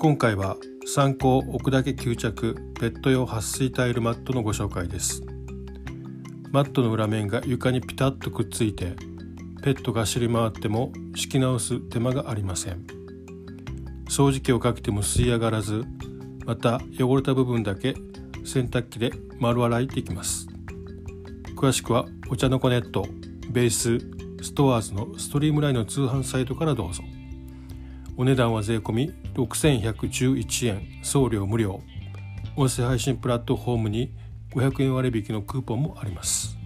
今回は参考置くだけ吸着ペット用撥水タイルマットのご紹介です。マットの裏面が床にピタッとくっついてペットが走り回っても敷き直す手間がありません。掃除機をかけても吸い上がらずまた汚れた部分だけ洗濯機で丸洗いできます。詳しくはお茶の子ネットベースストアーズのストリームラインの通販サイトからどうぞ。お値段は税込6111円送料無料。音声配信プラットフォームに500円割引のクーポンもあります。